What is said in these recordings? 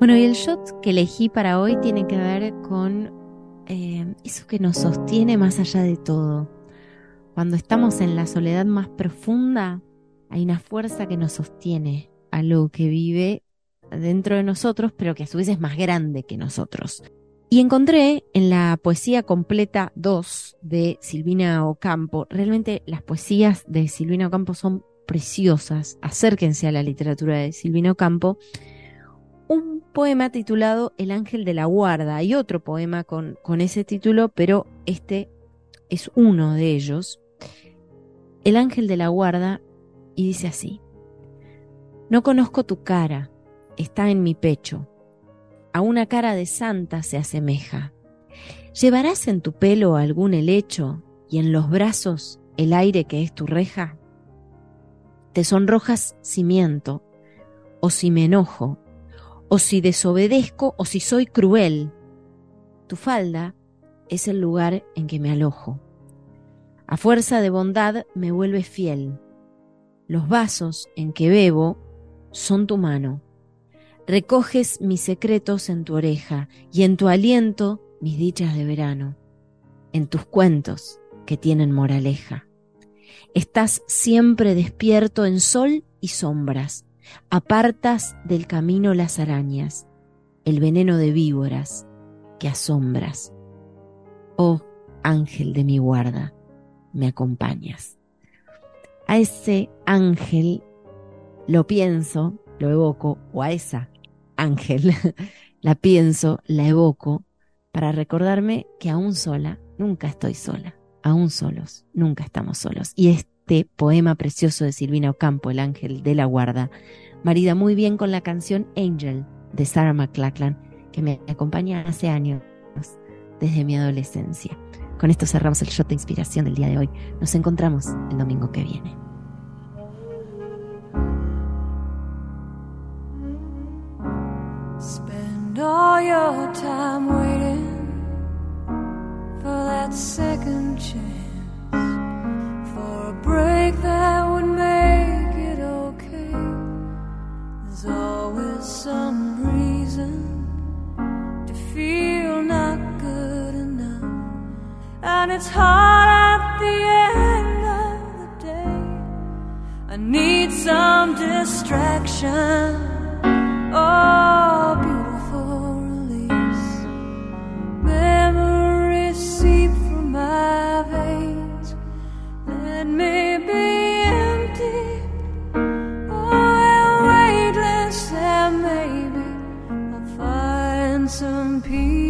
Bueno, y el shot que elegí para hoy tiene que ver con eh, eso que nos sostiene más allá de todo. Cuando estamos en la soledad más profunda, hay una fuerza que nos sostiene, algo que vive dentro de nosotros, pero que a su vez es más grande que nosotros. Y encontré en la poesía completa 2 de Silvina Ocampo, realmente las poesías de Silvina Ocampo son preciosas, acérquense a la literatura de Silvina Ocampo, poema titulado El ángel de la guarda. Hay otro poema con, con ese título, pero este es uno de ellos. El ángel de la guarda y dice así. No conozco tu cara, está en mi pecho. A una cara de santa se asemeja. ¿Llevarás en tu pelo algún helecho y en los brazos el aire que es tu reja? Te sonrojas si miento, o si me enojo, o si desobedezco o si soy cruel. Tu falda es el lugar en que me alojo. A fuerza de bondad me vuelves fiel. Los vasos en que bebo son tu mano. Recoges mis secretos en tu oreja y en tu aliento mis dichas de verano, en tus cuentos que tienen moraleja. Estás siempre despierto en sol y sombras, apartas del camino las arañas, el veneno de víboras que asombras. Oh ángel de mi guarda, me acompañas. A ese ángel lo pienso, lo evoco, o a esa ángel la pienso, la evoco, para recordarme que aún sola, nunca estoy sola, aún solos, nunca estamos solos. Y este poema precioso de Silvina Ocampo, El ángel de la guarda, marida muy bien con la canción Angel de Sarah McLachlan, que me acompaña hace años, desde mi adolescencia. Con esto cerramos el shot de inspiración del día de hoy. Nos encontramos el domingo que viene. Spend all your time waiting for that second chance, and it's hard at the end of the day. I need some distraction. Oh, beautiful release. Memories seep from my veins. Let me be empty. Oh, weightless, and maybe I'll find some peace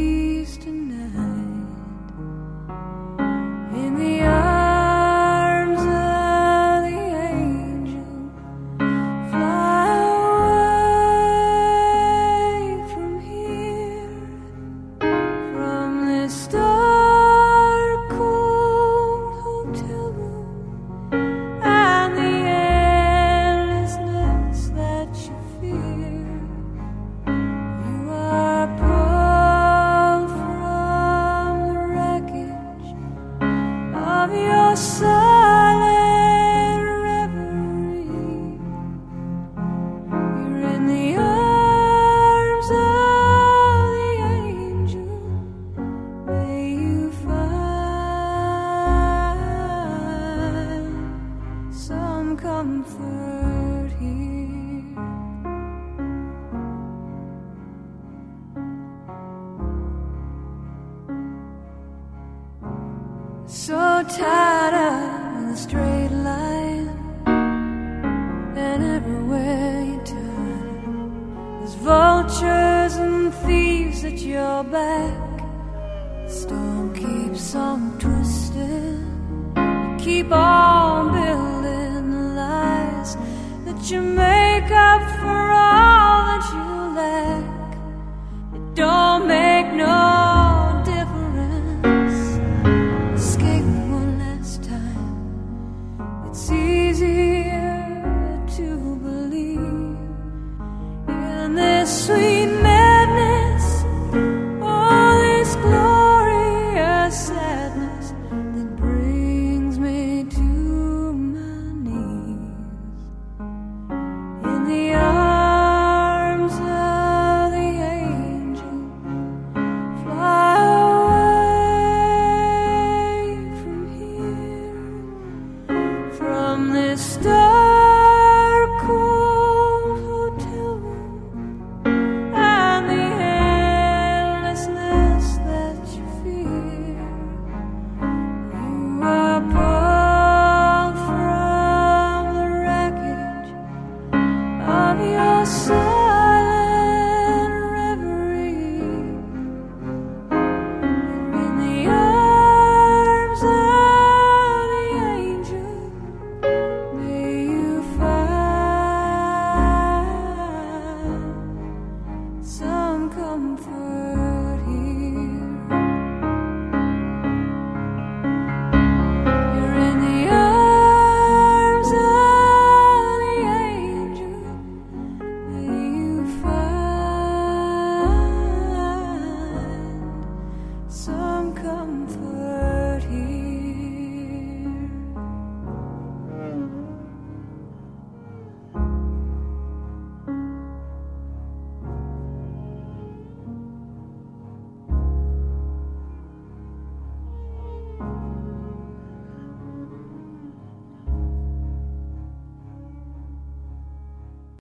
So tired of the straight line, and everywhere you turn, there's vultures and thieves at your back. The storm keeps on twisting. You keep on building the lies that you make up